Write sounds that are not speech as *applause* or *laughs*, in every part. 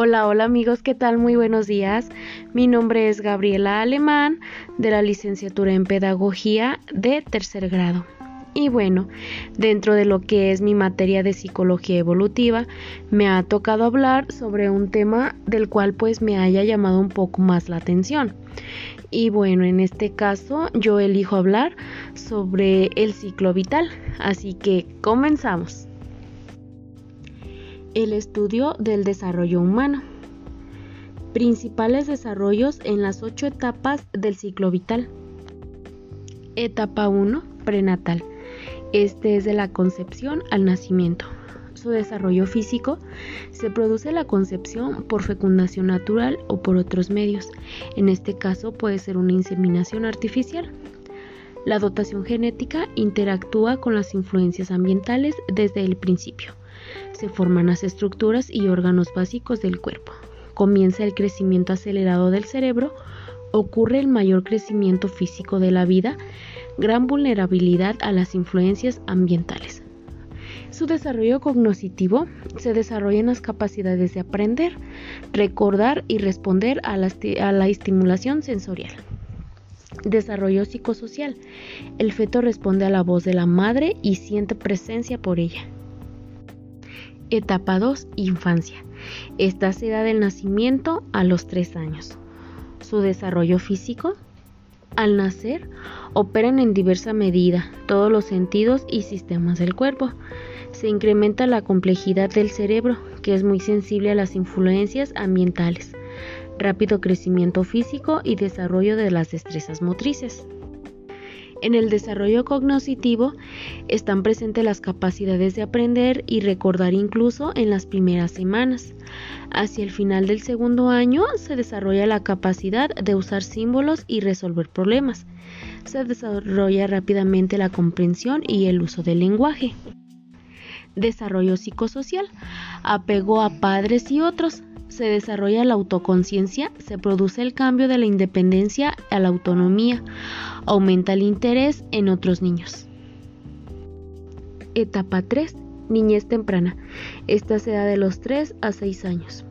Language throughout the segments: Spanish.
Hola, hola amigos, ¿qué tal? Muy buenos días. Mi nombre es Gabriela Alemán de la licenciatura en Pedagogía de tercer grado. Y bueno, dentro de lo que es mi materia de psicología evolutiva, me ha tocado hablar sobre un tema del cual pues me haya llamado un poco más la atención. Y bueno, en este caso yo elijo hablar sobre el ciclo vital, así que comenzamos el estudio del desarrollo humano. Principales desarrollos en las ocho etapas del ciclo vital. Etapa 1, prenatal. Este es de la concepción al nacimiento. Su desarrollo físico se produce la concepción por fecundación natural o por otros medios. En este caso puede ser una inseminación artificial. La dotación genética interactúa con las influencias ambientales desde el principio se forman las estructuras y órganos básicos del cuerpo. Comienza el crecimiento acelerado del cerebro, ocurre el mayor crecimiento físico de la vida, gran vulnerabilidad a las influencias ambientales. Su desarrollo cognitivo se desarrolla en las capacidades de aprender, recordar y responder a la, a la estimulación sensorial. Desarrollo psicosocial. El feto responde a la voz de la madre y siente presencia por ella. Etapa 2. Infancia. Esta se da del nacimiento a los 3 años. Su desarrollo físico. Al nacer, operan en diversa medida todos los sentidos y sistemas del cuerpo. Se incrementa la complejidad del cerebro, que es muy sensible a las influencias ambientales. Rápido crecimiento físico y desarrollo de las destrezas motrices. En el desarrollo cognitivo están presentes las capacidades de aprender y recordar incluso en las primeras semanas. Hacia el final del segundo año se desarrolla la capacidad de usar símbolos y resolver problemas. Se desarrolla rápidamente la comprensión y el uso del lenguaje. Desarrollo psicosocial. Apego a padres y otros se desarrolla la autoconciencia, se produce el cambio de la independencia a la autonomía, aumenta el interés en otros niños. Etapa 3. Niñez temprana. Esta se da de los 3 a 6 años.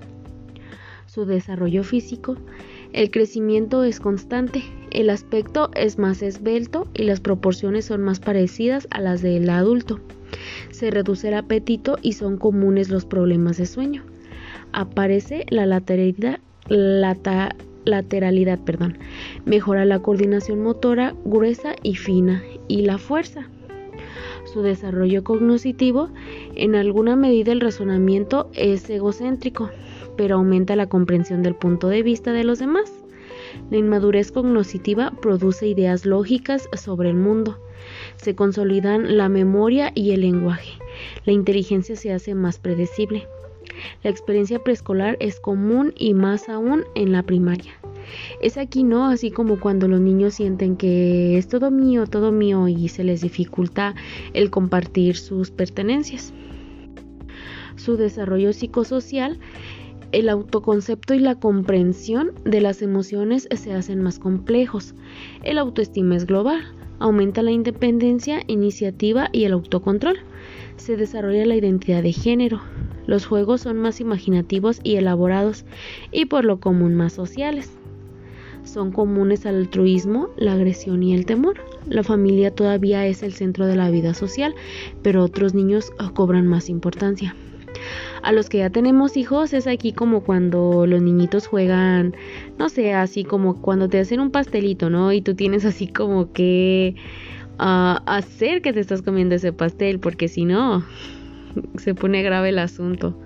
Su desarrollo físico. El crecimiento es constante, el aspecto es más esbelto y las proporciones son más parecidas a las del adulto. Se reduce el apetito y son comunes los problemas de sueño aparece la lateralidad, perdón. mejora la coordinación motora gruesa y fina y la fuerza. Su desarrollo cognitivo, en alguna medida el razonamiento es egocéntrico, pero aumenta la comprensión del punto de vista de los demás. La inmadurez cognitiva produce ideas lógicas sobre el mundo. Se consolidan la memoria y el lenguaje. La inteligencia se hace más predecible. La experiencia preescolar es común y más aún en la primaria. Es aquí, ¿no? Así como cuando los niños sienten que es todo mío, todo mío y se les dificulta el compartir sus pertenencias. Su desarrollo psicosocial, el autoconcepto y la comprensión de las emociones se hacen más complejos. El autoestima es global, aumenta la independencia, iniciativa y el autocontrol. Se desarrolla la identidad de género, los juegos son más imaginativos y elaborados y por lo común más sociales. Son comunes al altruismo, la agresión y el temor. La familia todavía es el centro de la vida social, pero otros niños cobran más importancia. A los que ya tenemos hijos es aquí como cuando los niñitos juegan, no sé, así como cuando te hacen un pastelito, ¿no? Y tú tienes así como que ah, hacer que te estás comiendo ese pastel, porque si no, *laughs* se pone grave el asunto.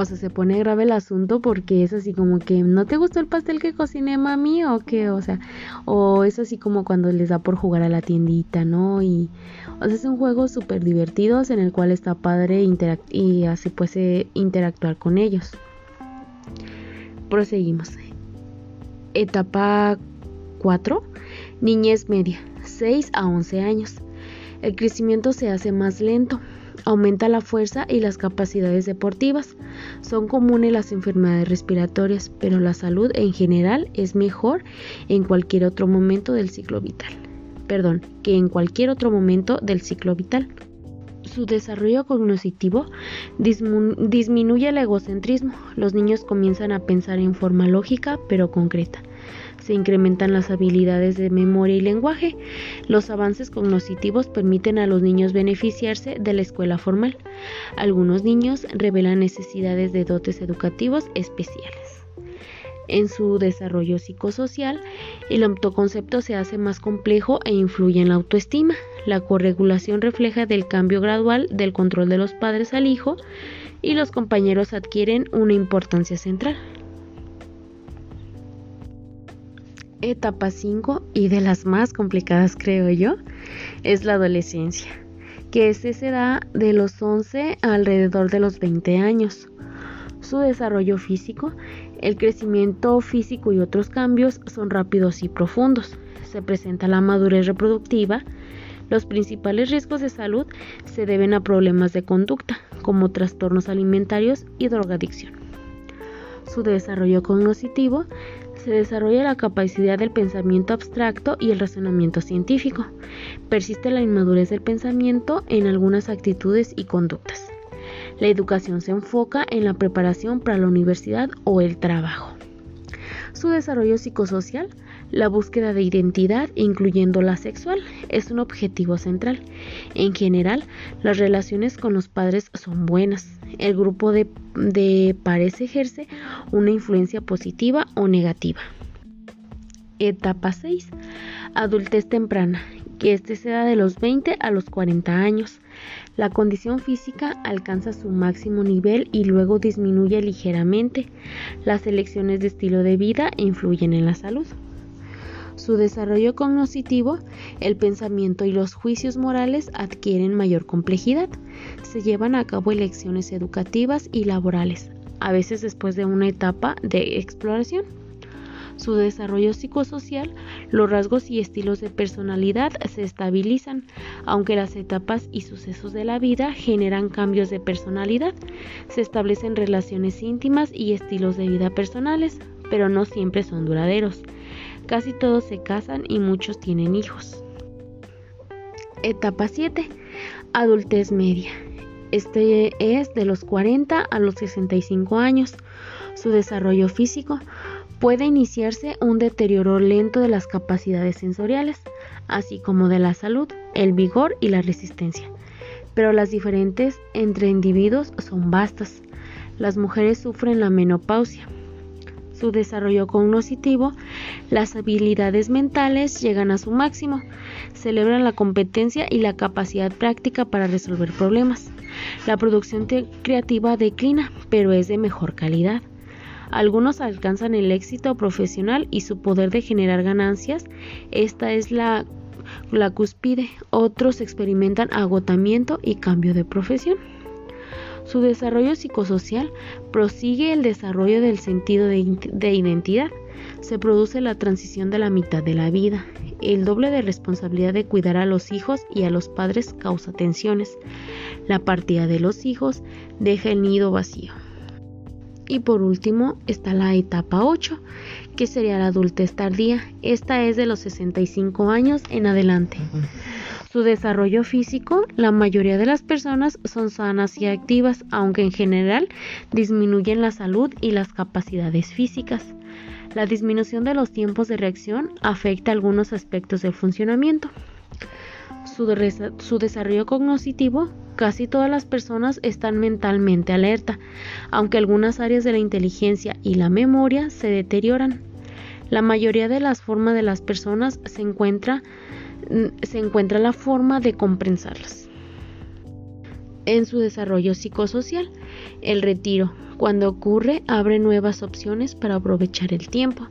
O sea, se pone grave el asunto porque es así como que no te gustó el pastel que cociné mami o qué, o sea, o es así como cuando les da por jugar a la tiendita, ¿no? Y o sea, es un juego súper divertido en el cual está padre y así puede interactuar con ellos. Proseguimos. Etapa 4. Niñez media, 6 a 11 años. El crecimiento se hace más lento, aumenta la fuerza y las capacidades deportivas. Son comunes las enfermedades respiratorias, pero la salud en general es mejor en cualquier otro momento del ciclo vital. Perdón, que en cualquier otro momento del ciclo vital. Su desarrollo cognitivo disminuye el egocentrismo. Los niños comienzan a pensar en forma lógica pero concreta. Se incrementan las habilidades de memoria y lenguaje. Los avances cognitivos permiten a los niños beneficiarse de la escuela formal. Algunos niños revelan necesidades de dotes educativos especiales en su desarrollo psicosocial, el autoconcepto se hace más complejo e influye en la autoestima. La corregulación refleja del cambio gradual del control de los padres al hijo y los compañeros adquieren una importancia central. Etapa 5 y de las más complicadas creo yo es la adolescencia, que se da de los 11 alrededor de los 20 años. Su desarrollo físico el crecimiento físico y otros cambios son rápidos y profundos. Se presenta la madurez reproductiva. Los principales riesgos de salud se deben a problemas de conducta, como trastornos alimentarios y drogadicción. Su desarrollo cognitivo se desarrolla la capacidad del pensamiento abstracto y el razonamiento científico. Persiste la inmadurez del pensamiento en algunas actitudes y conductas. La educación se enfoca en la preparación para la universidad o el trabajo. Su desarrollo psicosocial, la búsqueda de identidad, incluyendo la sexual, es un objetivo central. En general, las relaciones con los padres son buenas. El grupo de, de pares ejerce una influencia positiva o negativa. Etapa 6. Adultez temprana, que este se da de los 20 a los 40 años. La condición física alcanza su máximo nivel y luego disminuye ligeramente. Las elecciones de estilo de vida influyen en la salud. Su desarrollo cognitivo, el pensamiento y los juicios morales adquieren mayor complejidad. Se llevan a cabo elecciones educativas y laborales, a veces después de una etapa de exploración su desarrollo psicosocial, los rasgos y estilos de personalidad se estabilizan, aunque las etapas y sucesos de la vida generan cambios de personalidad. Se establecen relaciones íntimas y estilos de vida personales, pero no siempre son duraderos. Casi todos se casan y muchos tienen hijos. Etapa 7. Adultez media. Este es de los 40 a los 65 años. Su desarrollo físico puede iniciarse un deterioro lento de las capacidades sensoriales, así como de la salud, el vigor y la resistencia. Pero las diferentes entre individuos son vastas. Las mujeres sufren la menopausia. Su desarrollo cognitivo, las habilidades mentales llegan a su máximo, celebran la competencia y la capacidad práctica para resolver problemas. La producción creativa declina, pero es de mejor calidad. Algunos alcanzan el éxito profesional y su poder de generar ganancias. Esta es la, la cúspide. Otros experimentan agotamiento y cambio de profesión. Su desarrollo psicosocial prosigue el desarrollo del sentido de, de, identidad. Se produce la transición de la mitad de la vida. El doble de responsabilidad de cuidar a los hijos y a los padres causa tensiones. La partida de los hijos deja el nido vacío. Y por último está la etapa 8, que sería la adultez tardía. Esta es de los 65 años en adelante. Su desarrollo físico, la mayoría de las personas son sanas y activas, aunque en general disminuyen la salud y las capacidades físicas. La disminución de los tiempos de reacción afecta algunos aspectos del funcionamiento su, desarrollo cognitivo, casi todas las personas están mentalmente alerta, aunque algunas áreas de la inteligencia y la memoria se deterioran. La mayoría de las formas de las personas se encuentra, se encuentra la forma de compensarlas. En su desarrollo psicosocial, el retiro, cuando ocurre, abre nuevas opciones para aprovechar el tiempo.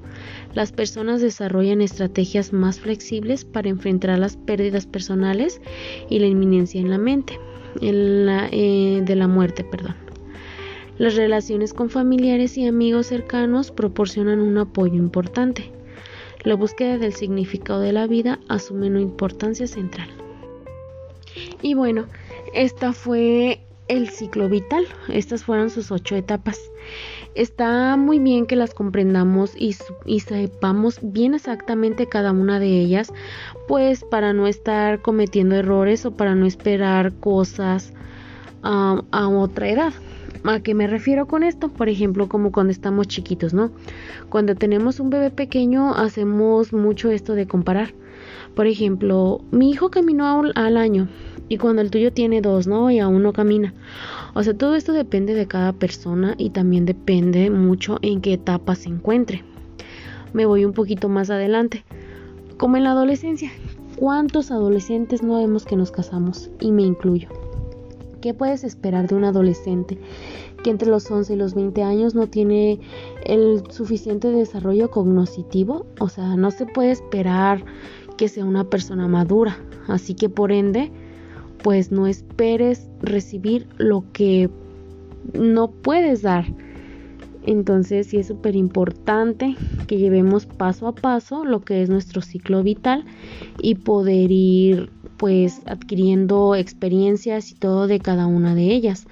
Las personas desarrollan estrategias más flexibles para enfrentar las pérdidas personales y la inminencia en la mente, eh, de la muerte, perdón. Las relaciones con familiares y amigos cercanos proporcionan un apoyo importante. La búsqueda del significado de la vida asume una importancia central. Y bueno, esta fue el ciclo vital. Estas fueron sus ocho etapas. Está muy bien que las comprendamos y, sepamos bien exactamente cada una de ellas, pues para no estar cometiendo errores o para no esperar cosas a otra edad. ¿A qué me refiero con esto? Por ejemplo, como cuando estamos chiquitos, ¿no? Cuando tenemos un bebé pequeño hacemos mucho esto de comparar. Por ejemplo, mi hijo caminó al año y cuando el tuyo tiene dos, ¿no? Y aún no camina. O sea, todo esto depende de cada persona y también depende mucho en qué etapa se encuentre. Me voy un poquito más adelante. Como en la adolescencia. ¿Cuántos adolescentes no vemos que nos casamos? Y me incluyo. ¿Qué puedes esperar de un adolescente que entre los 11 y los 20 años no tiene el suficiente desarrollo cognitivo? O sea, no se puede esperar que sea una persona madura. Así que por ende, pues no esperes recibir lo que no puedes dar. Entonces sí es súper importante que llevemos paso a paso lo que es nuestro ciclo vital y poder ir pues adquiriendo experiencias y todo de cada una de ellas.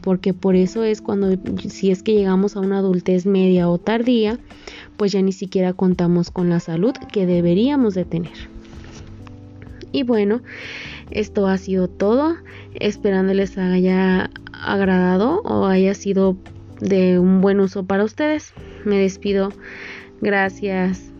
Porque por eso es cuando si es que llegamos a una adultez media o tardía, pues ya ni siquiera contamos con la salud que deberíamos de tener. Y bueno, esto ha sido todo. Esperando les haya agradado o haya sido de un buen uso para ustedes. Me despido. Gracias.